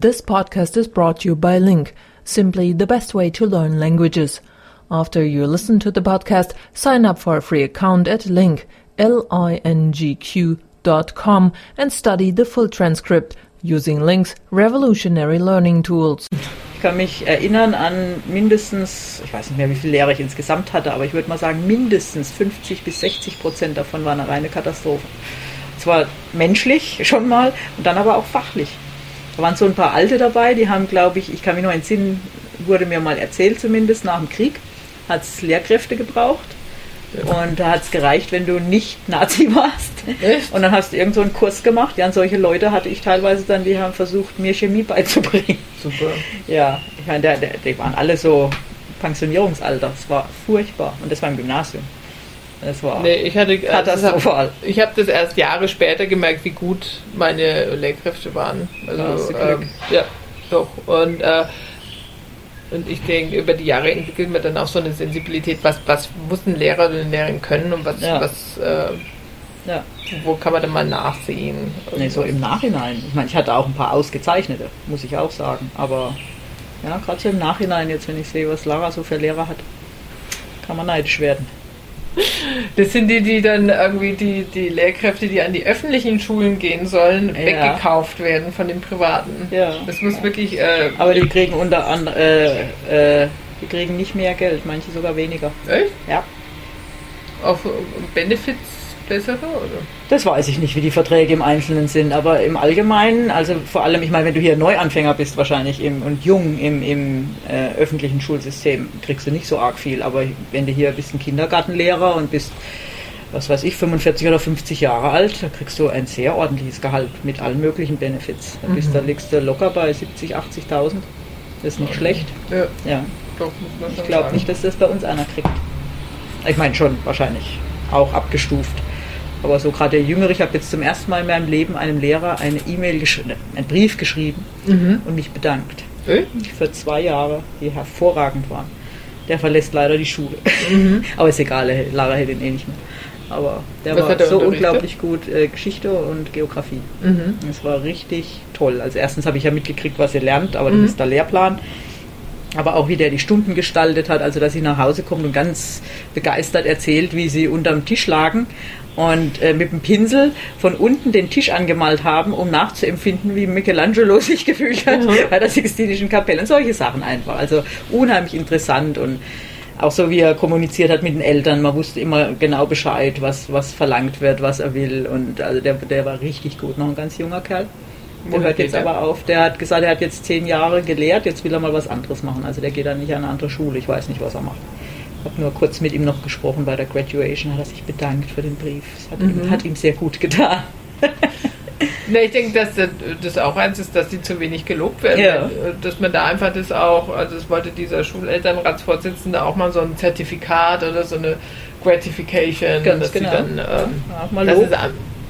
This podcast is brought to you by Link, simply the best way to learn languages. After you listen to the podcast, sign up for a free account at link, L-I-N-G-Q dot com and study the full transcript using Link's revolutionary learning tools. Ich kann mich erinnern an mindestens, ich weiß nicht mehr, wie viele Lehrer ich insgesamt hatte, aber ich würde mal sagen, mindestens 50 bis 60 Prozent davon waren eine reine Katastrophe. Zwar menschlich schon mal und dann aber auch fachlich. Da waren so ein paar Alte dabei, die haben, glaube ich, ich kann mich noch entsinnen, wurde mir mal erzählt zumindest, nach dem Krieg hat es Lehrkräfte gebraucht. Und da hat es gereicht, wenn du nicht Nazi warst. Echt? Und dann hast du irgend so einen Kurs gemacht. Ja, und solche Leute hatte ich teilweise dann, die haben versucht, mir Chemie beizubringen. Super. Ja, ich meine, die waren alle so Pensionierungsalter. Es war furchtbar. Und das war im Gymnasium. Das war Nee, ich hatte katastrophal. Ich habe das erst Jahre später gemerkt, wie gut meine Lehrkräfte waren. Also, Glück. ähm, ja, doch. Und, äh, und ich denke, über die Jahre entwickelt man dann auch so eine Sensibilität, was, was muss ein Lehrer oder eine Lehrerin können und was, Ja. was äh, Ja. wo kann man dann mal nachsehen. Nee, so im Nachhinein. Ich meine, ich hatte auch ein paar ausgezeichnete, muss ich auch sagen. Aber ja, gerade so im Nachhinein, jetzt wenn ich sehe, was Lara so für Lehrer hat, kann man neidisch werden. Das sind die, die dann irgendwie die, die Lehrkräfte, die an die öffentlichen Schulen gehen sollen, Ja. weggekauft werden von den privaten. Ja. Das muss wirklich. Äh, Aber die kriegen unter anderem, äh, äh, die kriegen nicht mehr Geld, manche sogar weniger. echt? Ja. Auf Benefits bessere? Oder? Das weiß ich nicht, wie die Verträge im Einzelnen sind, aber im Allgemeinen, also vor allem, ich meine, wenn du hier Neuanfänger bist wahrscheinlich im, und jung im, im äh, öffentlichen Schulsystem, kriegst du nicht so arg viel. Aber wenn du hier bist ein Kindergartenlehrer und bist, was weiß ich, 45 oder 50 Jahre alt, da kriegst du ein sehr ordentliches Gehalt mit allen möglichen Benefits. Da, bist, da liegst du locker bei 70, 80.000. Das ist nicht schlecht. Ja, Ja. doch, Ich glaube nicht, dass das bei uns einer kriegt. Ich meine schon, wahrscheinlich. Auch abgestuft. Aber so gerade der Jüngere, ich habe jetzt zum ersten Mal in meinem Leben einem Lehrer eine E-Mail geschrieben, einen Brief geschrieben Mhm. und mich bedankt. Echt? Für zwei Jahre, die hervorragend waren. Der verlässt leider die Schule. Aber ist egal, Lara hält ihn eh nicht mehr. Aber der Was war so unglaublich gut. Äh, Geschichte und Geografie. Mhm. Es war richtig toll. Also erstens habe ich ja mitgekriegt, was ihr lernt, aber Mhm. das ist der Lehrplan. Aber auch wie der die Stunden gestaltet hat, also dass sie nach Hause kommt und ganz begeistert erzählt, wie sie unterm Tisch lagen und äh, mit dem Pinsel von unten den Tisch angemalt haben, um nachzuempfinden, wie Michelangelo sich gefühlt hat bei der Sixtinischen Kapelle. Und solche Sachen einfach. Also unheimlich interessant und auch so wie er kommuniziert hat mit den Eltern, man wusste immer genau Bescheid, was, was verlangt wird, was er will. Und also der, der war richtig gut, noch ein ganz junger Kerl. Der hört jetzt er? aber auf. Der hat gesagt, er hat jetzt zehn Jahre gelehrt, jetzt will er mal was anderes machen. Also der geht dann nicht an eine andere Schule. Ich weiß nicht, was er macht. Ich habe nur kurz mit ihm noch gesprochen bei der Graduation, hat er sich bedankt für den Brief. Das hat, Mhm. ihm, hat ihm sehr gut getan. Ne, ich denke, dass das- auch eins ist, dass die zu wenig gelobt werden. Ja. Dass man da einfach das auch, also es wollte dieser Schulelternratsvorsitzende auch mal so ein Zertifikat oder so eine Gratification, Ganz dass genau. sie dann Ja, ähm, auch mal Lob.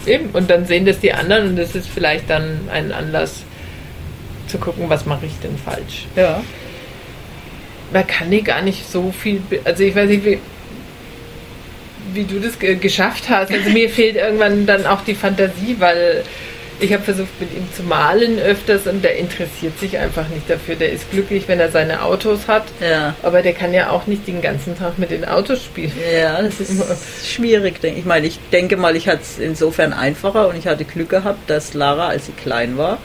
Eben und dann sehen das die anderen und das ist vielleicht dann ein Anlass zu gucken, was mache ich denn falsch. Ja. man kann die gar nicht so viel, also ich weiß nicht, wie, wie du das ge geschafft hast. Also mir fehlt irgendwann dann auch die Fantasie, weil ich habe versucht, mit ihm zu malen öfters und der interessiert sich einfach nicht dafür. Der ist glücklich, wenn er seine Autos hat, Ja. aber der kann ja auch nicht den ganzen Tag mit den Autos spielen. Ja, das ist schwierig, denke ich. Ich meine, ich denke mal, ich hatte es insofern einfacher und ich hatte Glück gehabt, dass Lara, als sie klein war,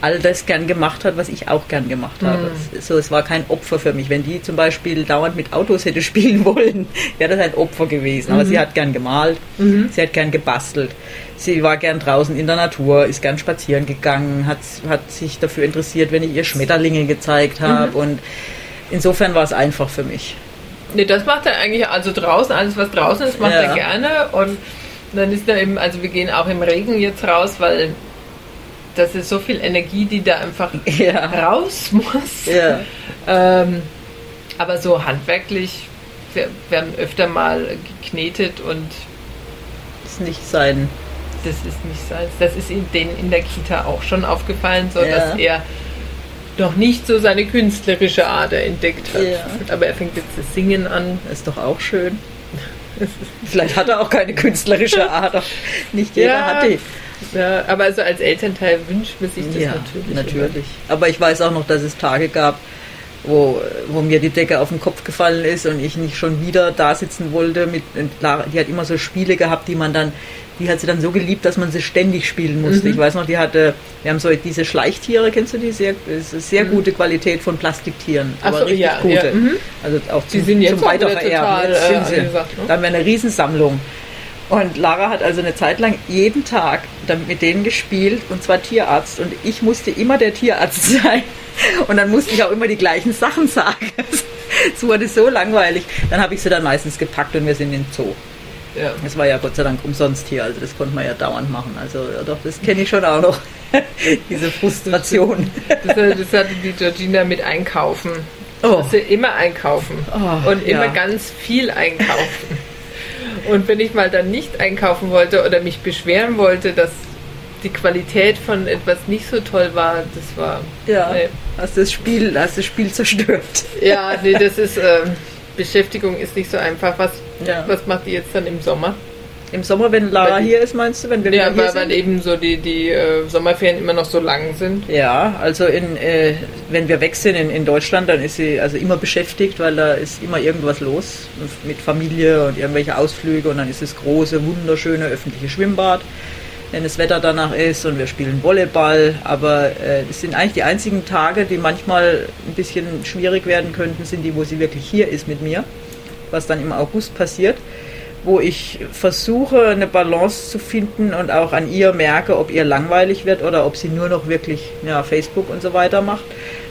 all das gern gemacht hat, was ich auch gern gemacht habe. Es, so, es war kein Opfer für mich. Wenn die zum Beispiel dauernd mit Autos hätte spielen wollen, wäre das ein Opfer gewesen. Aber sie hat gern gemalt, sie hat gern gebastelt. Sie war gern draußen in der Natur, ist gern spazieren gegangen, hat, hat sich dafür interessiert, wenn ich ihr Schmetterlinge gezeigt habe. Und insofern war es einfach für mich. Nee, das macht er eigentlich, also draußen, alles was draußen ist, macht Ja. er gerne. Und dann ist er eben, also wir gehen auch im Regen jetzt raus, weil das ist so viel Energie, die da einfach Ja. raus muss. Ja. Ähm, aber so handwerklich, wir werden öfter mal geknetet und ist nicht sein. das ist nicht seins. Das ist denen in der Kita auch schon aufgefallen, so Ja. dass er noch nicht so seine künstlerische Ader entdeckt hat. Aber er fängt jetzt das Singen an. Ist doch auch schön. Vielleicht hat er auch keine künstlerische Ader. Nicht jeder hat die. Ja, aber also als Elternteil wünscht man sich das ja, natürlich. natürlich. Aber ich weiß auch noch, dass es Tage gab, wo, wo mir die Decke auf den Kopf gefallen ist und ich nicht schon wieder da sitzen wollte. Mit, die hat immer so Spiele gehabt, die man dann, die hat sie dann so geliebt, dass man sie ständig spielen musste. Mhm. Ich weiß noch, die hatte, wir haben so diese Schleichtiere, kennst du die? Sehr, sehr Mhm. gute Qualität von Plastiktieren. Ach aber so, richtig ja, gute. ja, mhm. Also auch Die zum, sind jetzt zum Weitervererben. total, Jetzt äh, sind sie. angesagt, ne? Da haben wir eine Riesensammlung. Und Lara hat also eine Zeit lang jeden Tag mit denen gespielt und zwar Tierarzt und ich musste immer der Tierarzt sein und dann musste ich auch immer die gleichen Sachen sagen. Es wurde so langweilig. Dann habe ich sie dann meistens gepackt und wir sind in den Zoo. Ja. Das war ja Gott sei Dank umsonst hier, also das konnte man ja dauernd machen. Also ja, doch, das kenne ich schon auch noch. Diese Frustration. Das, äh, das hatte die Georgina mit Einkaufen. Oh. Dass sie immer einkaufen. Oh, und immer ja. ganz viel einkaufen. Und wenn ich mal dann nicht einkaufen wollte oder mich beschweren wollte, dass die Qualität von etwas nicht so toll war, das war. Ja, Nee. hast das Spiel, hast das Spiel zerstört. Ja, nee, das ist. ähm, Beschäftigung ist nicht so einfach. Was, Ja. was macht die jetzt dann im Sommer? Im Sommer, wenn Lara hier ist, meinst du, wenn wir Ja, weil, weil eben so die, die äh, Sommerferien immer noch so lang sind. Ja, also in, äh, wenn wir weg sind in, in Deutschland, dann ist sie also immer beschäftigt, weil da ist immer irgendwas los mit Familie und irgendwelche Ausflüge und dann ist das große, wunderschöne öffentliche Schwimmbad, wenn das Wetter danach ist und wir spielen Volleyball, aber äh, das sind eigentlich die einzigen Tage, die manchmal ein bisschen schwierig werden könnten, sind die, wo sie wirklich hier ist mit mir, was dann im August passiert wo ich versuche, eine Balance zu finden und auch an ihr merke, ob ihr langweilig wird oder ob sie nur noch wirklich ja, Facebook und so weiter macht.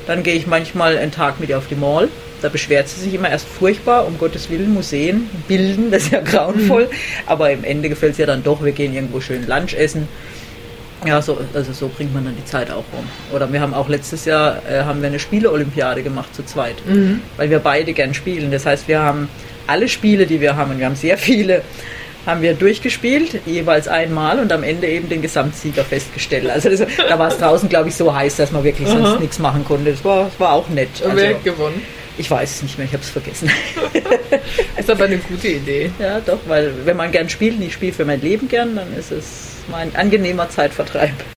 Dann gehe ich manchmal einen Tag mit ihr auf die Mall. Da beschwert sie sich immer erst furchtbar, um Gottes Willen, Museen, Bilden, das ist ja grauenvoll. Aber im Ende gefällt es ihr dann doch, wir gehen irgendwo schön Lunch essen. Ja, so, also so bringt man dann die Zeit auch rum. Oder wir haben auch letztes Jahr äh, haben wir eine Spiele-Olympiade gemacht zu zweit, weil wir beide gern spielen. Das heißt, wir haben alle Spiele, die wir haben, und wir haben sehr viele, haben wir durchgespielt, jeweils einmal und am Ende eben den Gesamtsieger festgestellt. Also das, da war es draußen, glaube ich, so heiß, dass man wirklich sonst Aha. nichts machen konnte. Das war, das war auch nett. Und Also, wer hat gewonnen? ich weiß es nicht mehr, ich habe es vergessen. Ist aber eine gute Idee. ja, doch, weil wenn man gern spielt, und ich spiele für mein Leben gern, dann ist es mein angenehmer Zeitvertreib.